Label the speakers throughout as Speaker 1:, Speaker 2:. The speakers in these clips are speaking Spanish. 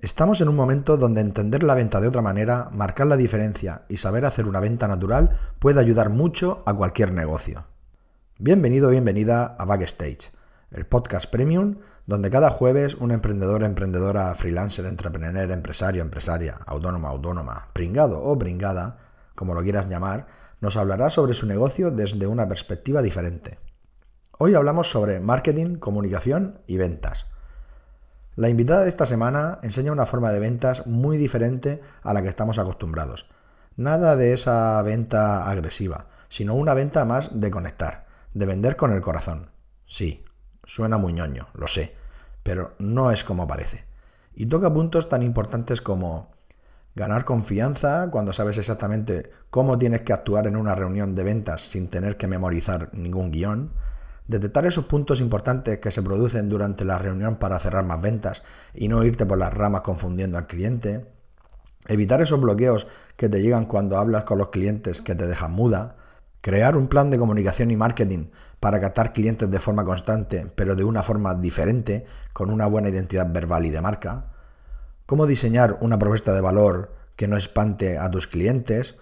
Speaker 1: Estamos en un momento donde entender la venta de otra manera, marcar la diferencia y saber hacer una venta natural puede ayudar mucho a cualquier negocio. Bienvenido, bienvenida a Backstage, el podcast premium donde cada jueves un emprendedor, emprendedora, freelancer, entrepreneur, empresario, empresaria, autónoma, autónoma, pringado o pringada, como lo quieras llamar, nos hablará sobre su negocio desde una perspectiva diferente. Hoy hablamos sobre marketing, comunicación y ventas la invitada de esta semana enseña una forma de ventas muy diferente a la que estamos acostumbrados. Nada de esa venta agresiva, sino una venta más de conectar, de vender con el corazón. Sí, suena muy ñoño, lo sé, pero no es como parece. Y toca puntos tan importantes como ganar confianza cuando sabes exactamente cómo tienes que actuar en una reunión de ventas sin tener que memorizar ningún guion, Detectar esos puntos importantes que se producen durante la reunión para cerrar más ventas y no irte por las ramas confundiendo al cliente. Evitar esos bloqueos que te llegan cuando hablas con los clientes que te dejan muda. Crear un plan de comunicación y marketing para captar clientes de forma constante, pero de una forma diferente, con una buena identidad verbal y de marca. Cómo diseñar una propuesta de valor que no espante a tus clientes.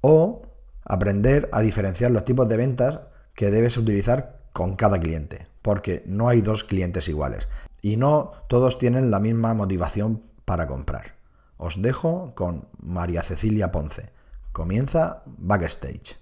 Speaker 1: O aprender a diferenciar los tipos de ventas que debes utilizar con cada cliente, porque no hay dos clientes iguales y no todos tienen la misma motivación para comprar. Os dejo con María Cecilia Ponce. Comienza Backstage.